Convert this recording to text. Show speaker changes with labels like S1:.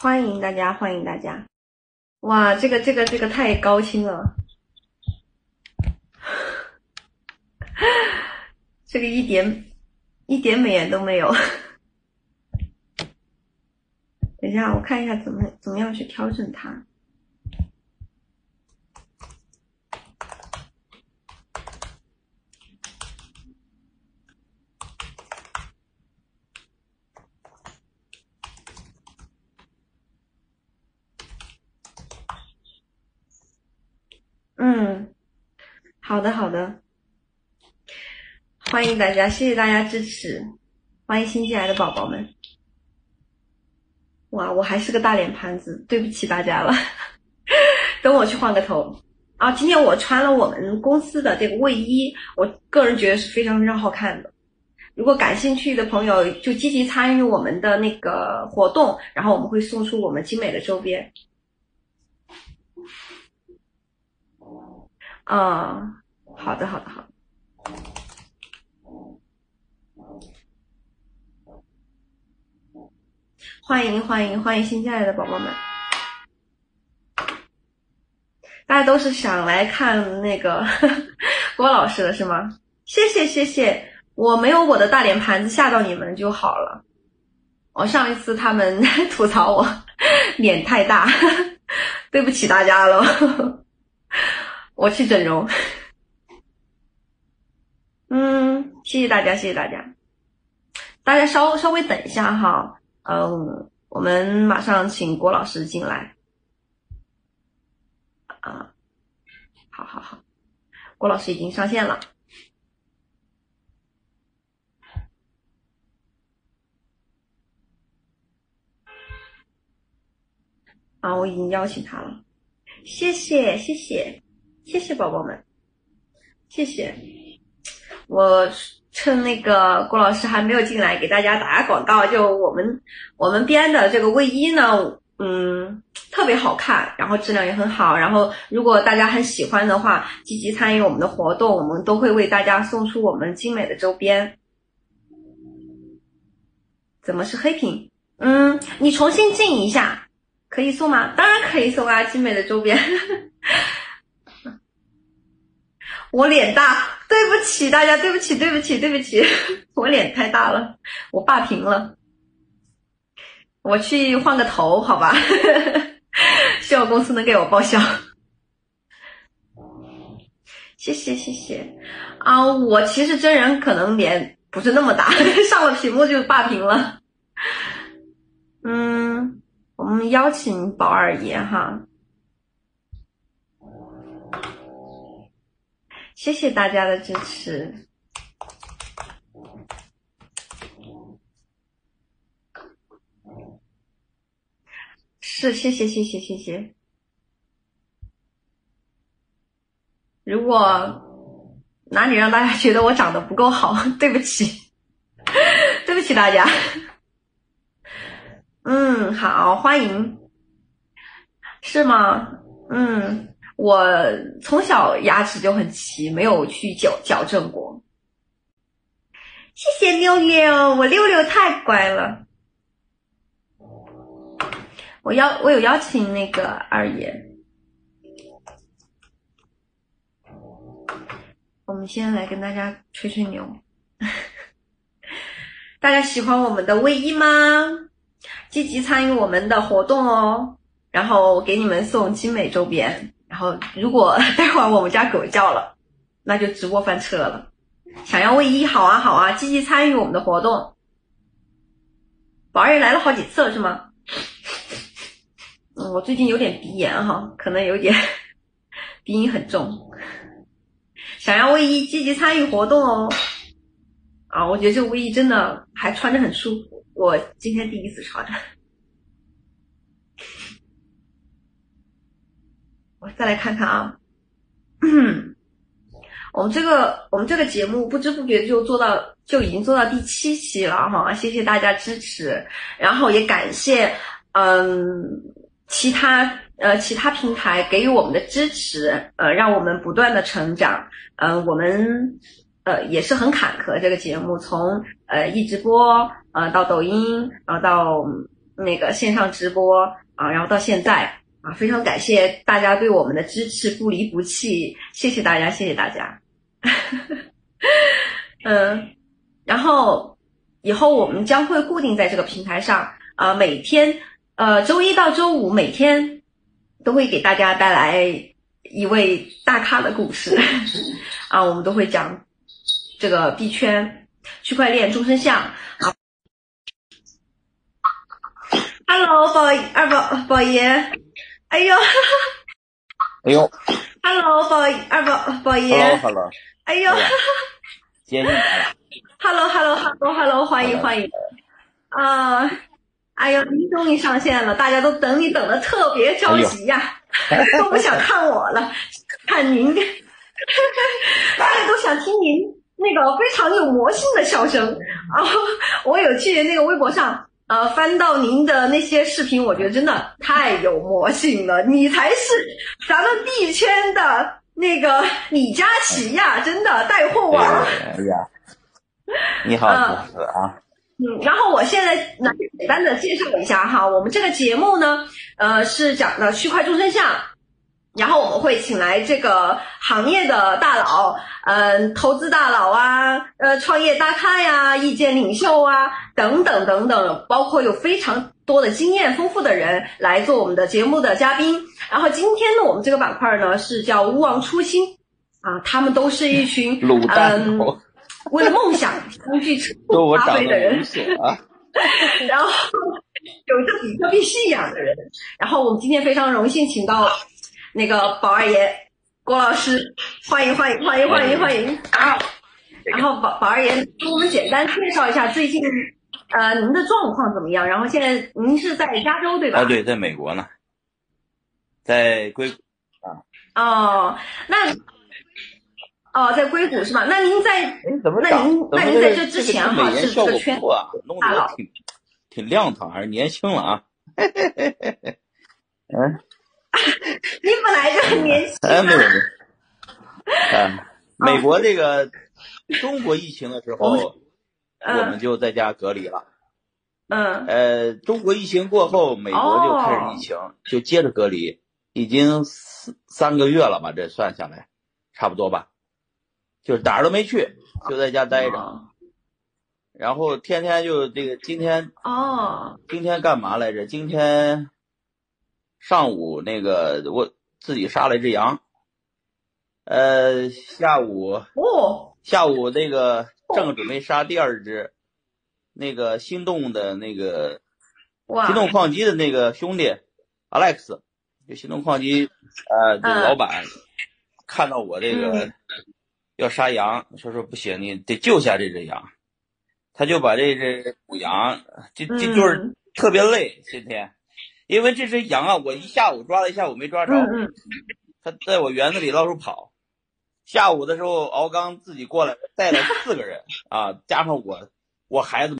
S1: 欢迎大家，欢迎大家！哇，这个这个这个太高清了，这个一点一点美颜都没有。等一下，我看一下怎么怎么样去调整它。嗯，好的好的，欢迎大家，谢谢大家支持，欢迎新进来的宝宝们。哇，我还是个大脸盘子，对不起大家了。等我去换个头啊！今天我穿了我们公司的这个卫衣，我个人觉得是非常非常好看的。如果感兴趣的朋友，就积极参与我们的那个活动，然后我们会送出我们精美的周边。啊，好的，好的，好。欢迎欢迎欢迎新进来的宝宝们，大家都是想来看那个 郭老师的是吗？谢谢谢谢，我没有我的大脸盘子吓到你们就好了。我上一次他们 吐槽我脸太大，对不起大家了，我去整容。嗯，谢谢大家谢谢大家，大家稍稍微等一下哈。嗯，我们马上请郭老师进来。啊，好好好，郭老师已经上线了。啊，我已经邀请他了，谢谢谢谢谢谢宝宝们，谢谢我。趁那个郭老师还没有进来，给大家打个广告。就我们我们编的这个卫衣呢，嗯，特别好看，然后质量也很好。然后如果大家很喜欢的话，积极参与我们的活动，我们都会为大家送出我们精美的周边。怎么是黑屏？嗯，你重新进一下，可以送吗？当然可以送啊，精美的周边。我脸大。对不起大家，对不起，对不起，对不起，我脸太大了，我霸屏了，我去换个头，好吧？希望公司能给我报销，谢谢谢谢啊！我其实真人可能脸不是那么大，上了屏幕就霸屏了。嗯，我们邀请宝二爷哈。谢谢大家的支持，是谢谢谢谢谢谢。如果哪里让大家觉得我长得不够好，对不起，对不起大家。嗯，好，欢迎，是吗？嗯。我从小牙齿就很齐，没有去矫矫正过。谢谢六六，我六六太乖了。我邀我有邀请那个二爷，我们先来跟大家吹吹牛。大家喜欢我们的卫衣吗？积极参与我们的活动哦，然后给你们送精美周边。然后，如果 待会儿我们家狗叫了，那就直播翻车了。想要卫衣，好啊好啊，积极参与我们的活动。宝儿也来了好几次了，是吗？嗯，我最近有点鼻炎哈，可能有点 鼻音很重。想要卫衣，积极参与活动哦。啊，我觉得这个卫衣真的还穿着很舒服，我今天第一次穿。我再来看看啊，嗯 我们这个我们这个节目不知不觉就做到就已经做到第七期了哈，谢谢大家支持，然后也感谢嗯其他呃其他平台给予我们的支持，呃让我们不断的成长，嗯我们呃也是很坎坷这个节目从呃一直播呃到抖音然后到那个线上直播啊，然后到现在。啊，非常感谢大家对我们的支持，不离不弃，谢谢大家，谢谢大家。嗯，然后以后我们将会固定在这个平台上，呃，每天，呃，周一到周五每天都会给大家带来一位大咖的故事，啊，我们都会讲这个币圈、区块链、终身相啊。Hello，宝二宝宝爷，哎呦，
S2: 哎呦
S1: ，Hello，宝二宝宝爷
S2: ，Hello，Hello，
S1: 哎呦。
S2: 接你来了
S1: ，Hello，Hello，Hello，Hello，欢迎欢迎，啊，哎呦，您终于上线了，大家都等你等的特别着急呀，都不想看我了，看您，大家都想听您那个非常有魔性的笑声。啊！我有去那个微博上呃翻到您的那些视频，我觉得真的太有魔性了，你才是咱们币圈的。那个李佳琦呀，真的带货王。
S2: 哎呀，你好，主持啊。
S1: 嗯，然后我现在来简单的介绍一下哈，我们这个节目呢，呃，是讲的区块众生相，然后我们会请来这个行业的大佬，嗯，投资大佬啊，呃，创业大咖呀，意见领袖啊，等等等等，包括有非常多的经验丰富的人来做我们的节目的嘉宾。然后今天呢，我们这个板块呢是叫“勿忘初心”，啊，他们都是一群 嗯，为了梦想相聚成发挥的人，啊，然后有着比特币信仰的人。然后我们今天非常荣幸请到那个宝二爷郭老师，欢迎欢迎欢迎欢迎欢迎啊！然后宝宝二爷给我们简单介绍一下最近呃您的状况怎么样？然后现在您是在加州对吧？
S2: 啊，对，在美国呢。在硅谷啊
S1: 哦，那哦，在硅谷是吧？那您在那您那您在这之前哈是这个圈
S2: 大佬，挺挺亮堂，还是年轻了啊？
S1: 嗯，你本来就很年轻。
S2: 哎，没有没有。嗯，美国这个中国疫情的时候，我们就在家隔离了。
S1: 嗯。
S2: 呃，中国疫情过后，美国就开始疫情，就接着隔离。已经三三个月了吧，这算下来，差不多吧，就是哪儿都没去，就在家待着，然后天天就这个今天
S1: 哦，
S2: 今天干嘛来着？今天上午那个我自己杀了一只羊，呃，下午
S1: 哦，
S2: 下午那个正准备杀第二只，那个心动的那个心动矿机的那个兄弟 Alex。就心动矿机，呃，这老板看到我这个要杀羊，说说不行，你得救下这只羊，他就把这只母羊，就就就是特别累，今天，因为这只羊啊，我一下午抓了一下午没抓着，它在我园子里到处跑，下午的时候，敖刚自己过来带了四个人啊，加上我，我孩子。